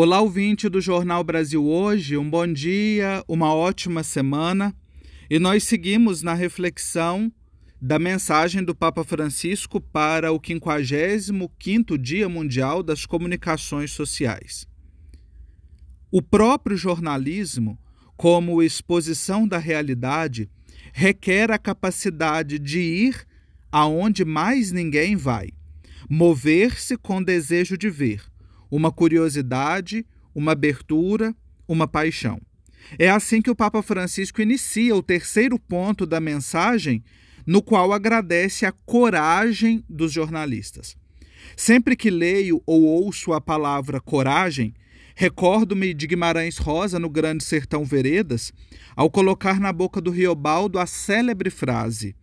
Olá, ouvinte do Jornal Brasil Hoje, um bom dia, uma ótima semana. E nós seguimos na reflexão da mensagem do Papa Francisco para o 55º Dia Mundial das Comunicações Sociais. O próprio jornalismo, como exposição da realidade, requer a capacidade de ir aonde mais ninguém vai, mover-se com desejo de ver uma curiosidade, uma abertura, uma paixão. É assim que o Papa Francisco inicia o terceiro ponto da mensagem, no qual agradece a coragem dos jornalistas. Sempre que leio ou ouço a palavra coragem, recordo-me de Guimarães Rosa no Grande Sertão Veredas, ao colocar na boca do Riobaldo a célebre frase: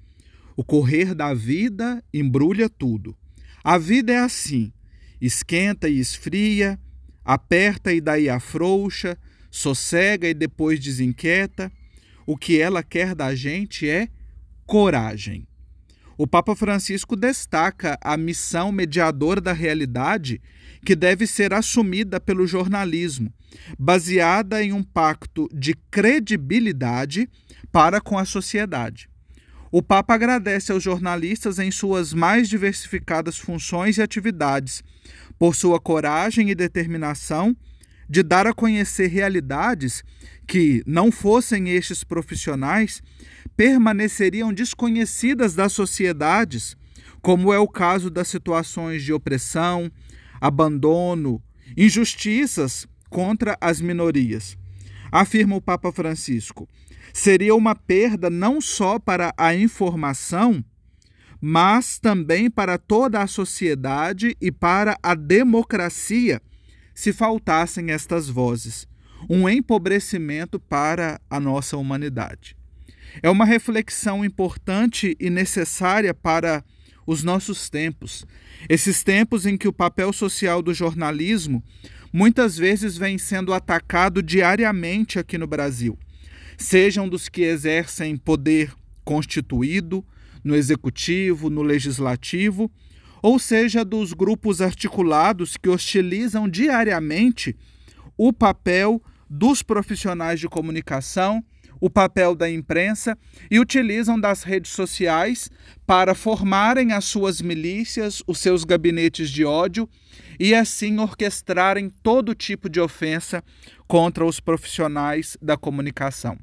O correr da vida embrulha tudo. A vida é assim, esquenta e esfria, aperta e daí afrouxa, sossega e depois desinquieta. O que ela quer da gente é coragem. O Papa Francisco destaca a missão mediadora da realidade que deve ser assumida pelo jornalismo, baseada em um pacto de credibilidade para com a sociedade. O Papa agradece aos jornalistas em suas mais diversificadas funções e atividades, por sua coragem e determinação de dar a conhecer realidades que, não fossem estes profissionais, permaneceriam desconhecidas das sociedades, como é o caso das situações de opressão, abandono, injustiças contra as minorias. Afirma o Papa Francisco seria uma perda não só para a informação, mas também para toda a sociedade e para a democracia se faltassem estas vozes. Um empobrecimento para a nossa humanidade. É uma reflexão importante e necessária para os nossos tempos. Esses tempos em que o papel social do jornalismo muitas vezes vem sendo atacado diariamente aqui no Brasil. Sejam dos que exercem poder constituído no executivo, no legislativo, ou seja, dos grupos articulados que hostilizam diariamente o papel dos profissionais de comunicação, o papel da imprensa e utilizam das redes sociais para formarem as suas milícias, os seus gabinetes de ódio e assim orquestrarem todo tipo de ofensa contra os profissionais da comunicação.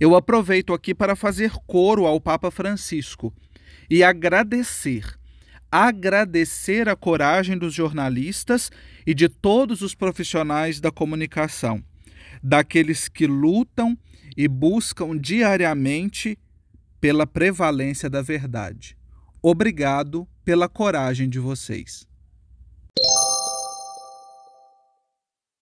Eu aproveito aqui para fazer coro ao Papa Francisco e agradecer, agradecer a coragem dos jornalistas e de todos os profissionais da comunicação, daqueles que lutam e buscam diariamente pela prevalência da verdade. Obrigado pela coragem de vocês.